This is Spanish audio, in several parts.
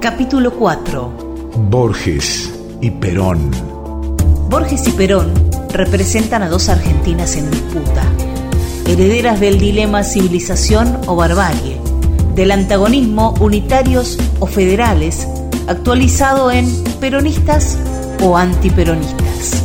Capítulo 4. Borges y Perón. Borges y Perón representan a dos Argentinas en disputa, herederas del dilema civilización o barbarie, del antagonismo unitarios o federales, actualizado en peronistas o antiperonistas.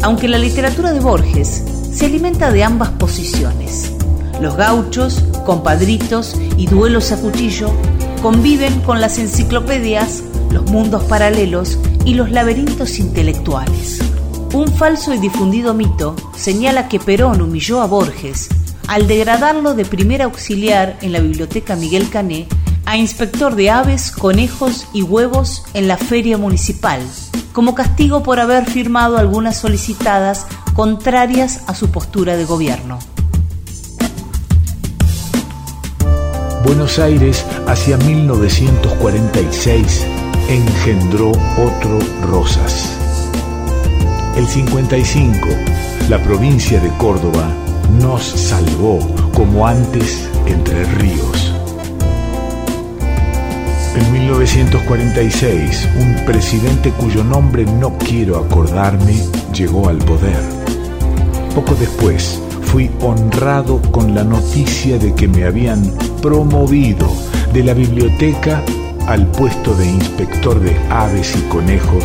Aunque la literatura de Borges se alimenta de ambas posiciones, los gauchos, compadritos y duelos a cuchillo conviven con las enciclopedias, los mundos paralelos y los laberintos intelectuales. Un falso y difundido mito señala que Perón humilló a Borges al degradarlo de primer auxiliar en la biblioteca Miguel Cané a inspector de aves, conejos y huevos en la feria municipal, como castigo por haber firmado algunas solicitadas contrarias a su postura de gobierno. Buenos Aires hacia 1946 engendró otro Rosas. El 55, la provincia de Córdoba nos salvó como antes Entre Ríos. En 1946, un presidente cuyo nombre no quiero acordarme llegó al poder. Poco después, fui honrado con la noticia de que me habían promovido de la biblioteca al puesto de inspector de aves y conejos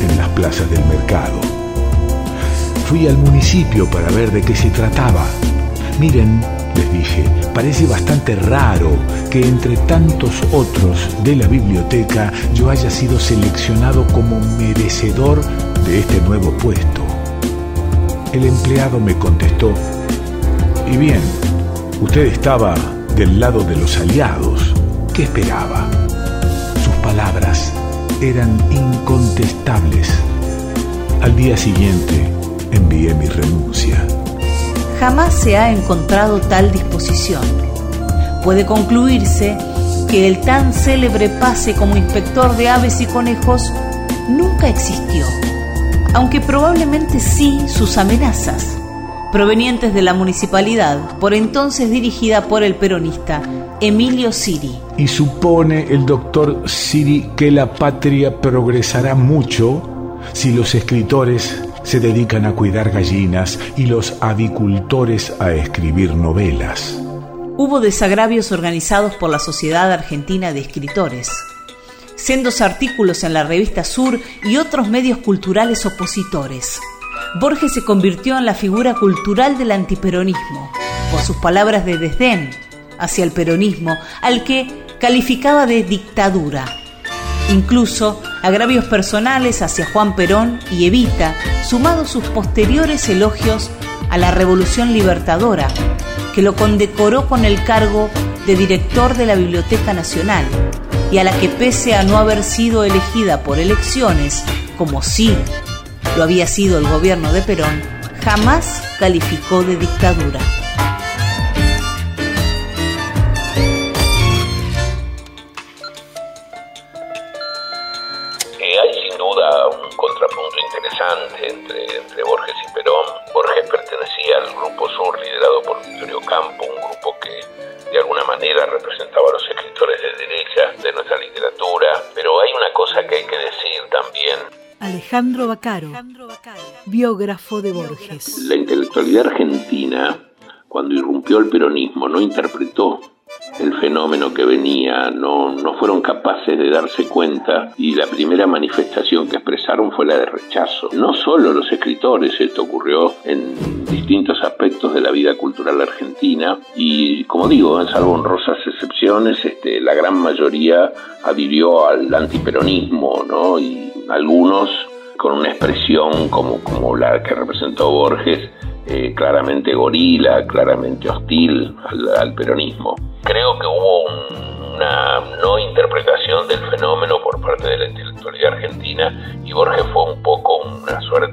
en las plazas del mercado. Fui al municipio para ver de qué se trataba. Miren, les dije, parece bastante raro que entre tantos otros de la biblioteca yo haya sido seleccionado como merecedor de este nuevo puesto. El empleado me contestó y bien, usted estaba del lado de los aliados. ¿Qué esperaba? Sus palabras eran incontestables. Al día siguiente envié mi renuncia. Jamás se ha encontrado tal disposición. Puede concluirse que el tan célebre pase como inspector de aves y conejos nunca existió, aunque probablemente sí sus amenazas provenientes de la municipalidad, por entonces dirigida por el peronista Emilio Siri. Y supone el doctor Siri que la patria progresará mucho si los escritores se dedican a cuidar gallinas y los avicultores a escribir novelas. Hubo desagravios organizados por la Sociedad Argentina de Escritores, sendos artículos en la revista Sur y otros medios culturales opositores. Borges se convirtió en la figura cultural del antiperonismo, por sus palabras de desdén hacia el peronismo, al que calificaba de dictadura. Incluso agravios personales hacia Juan Perón y Evita, sumados sus posteriores elogios a la Revolución Libertadora, que lo condecoró con el cargo de director de la Biblioteca Nacional, y a la que pese a no haber sido elegida por elecciones, como sí lo había sido el gobierno de Perón, jamás calificó de dictadura. Hay sin duda un contrapunto interesante entre, entre Borges y Perón. Borges pertenecía al Grupo Sur liderado por Victorio Campo, un grupo que de alguna manera representaba a los escritores de derecha de nuestra literatura, pero hay una cosa que hay que decir también Alejandro Bacaro, biógrafo de Borges. La intelectualidad argentina, cuando irrumpió el peronismo, no interpretó el fenómeno que venía, no, no fueron capaces de darse cuenta y la primera manifestación que expresaron fue la de rechazo. No solo los escritores, esto ocurrió en distintos aspectos de la vida cultural argentina y como digo, salvo honrosas excepciones, este, la gran mayoría adhirió al antiperonismo, ¿no? Y algunos con una expresión como, como la que representó Borges, eh, claramente gorila, claramente hostil al, peronismo. Creo que hubo una no interpretación del fenómeno por parte de la intelectualidad argentina y Borges fue un poco una suerte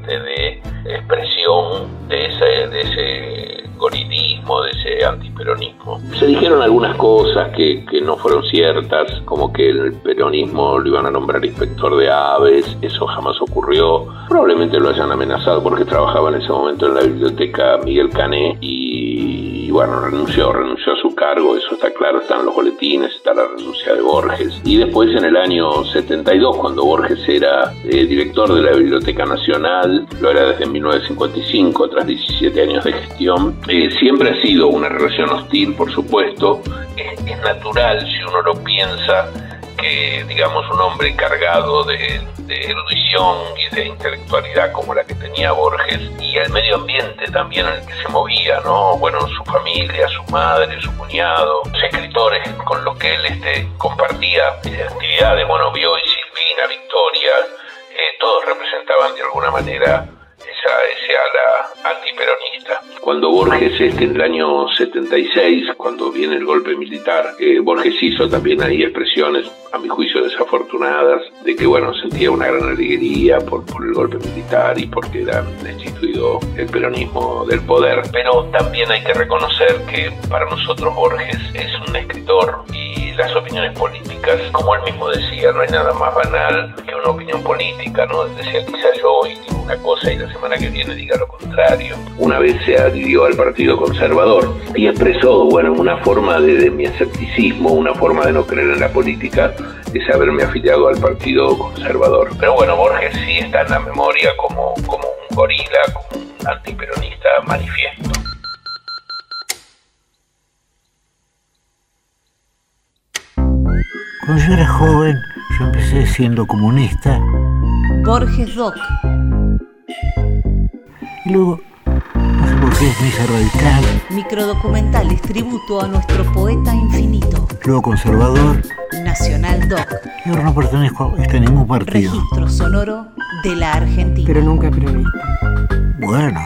Se dijeron algunas cosas que, que, no fueron ciertas, como que el peronismo lo iban a nombrar inspector de aves, eso jamás ocurrió. Probablemente lo hayan amenazado porque trabajaba en ese momento en la biblioteca Miguel Cané y y bueno, renunció, renunció a su cargo, eso está claro, están los boletines, está la renuncia de Borges. Y después en el año 72, cuando Borges era eh, director de la Biblioteca Nacional, lo era desde 1955, tras 17 años de gestión, eh, siempre ha sido una relación hostil, por supuesto, es, es natural si uno lo piensa que, digamos, un hombre cargado de, erudición y de intelectualidad como la que tenía Borges y el medio ambiente también en el que se movía, ¿no? Bueno, su familia, su madre, su cuñado, los escritores con los que él este, compartía actividades, bueno, Bioy, Silvina, Victoria, eh, todos representaban de alguna manera esa, ese ala antiperonista. Cuando Borges, este, en el año 76, cuando viene el golpe militar, eh, Borges hizo también ahí expresiones, a mi juicio desafortunadas, de que, bueno, sentía una gran alegría por, por el golpe militar y porque era destituido el peronismo del poder. Pero también hay que reconocer que para nosotros Borges es un escritor y las opiniones políticas, como él mismo decía, no hay nada más banal que una opinión política, ¿no? Decía, quizá yo una cosa y la semana que viene diga lo contrario. Una vez se adhirió al Partido Conservador y expresó, bueno, una forma de, mi escepticismo, una forma de no creer en la política, es haberme afiliado al Partido Conservador. Pero bueno, Borges sí está en la memoria como, como un gorila, como un antiperonista manifiesto. Cuando yo era joven, yo empecé siendo comunista. Borges Doc. Y luego, no sé por qué, me hice radical. Microdocumentales, tributo a nuestro poeta infinito. Luego conservador. Nacional Doc. Y ahora no pertenezco a este ningún partido. Registro sonoro de la Argentina. Pero nunca peronista. Bueno,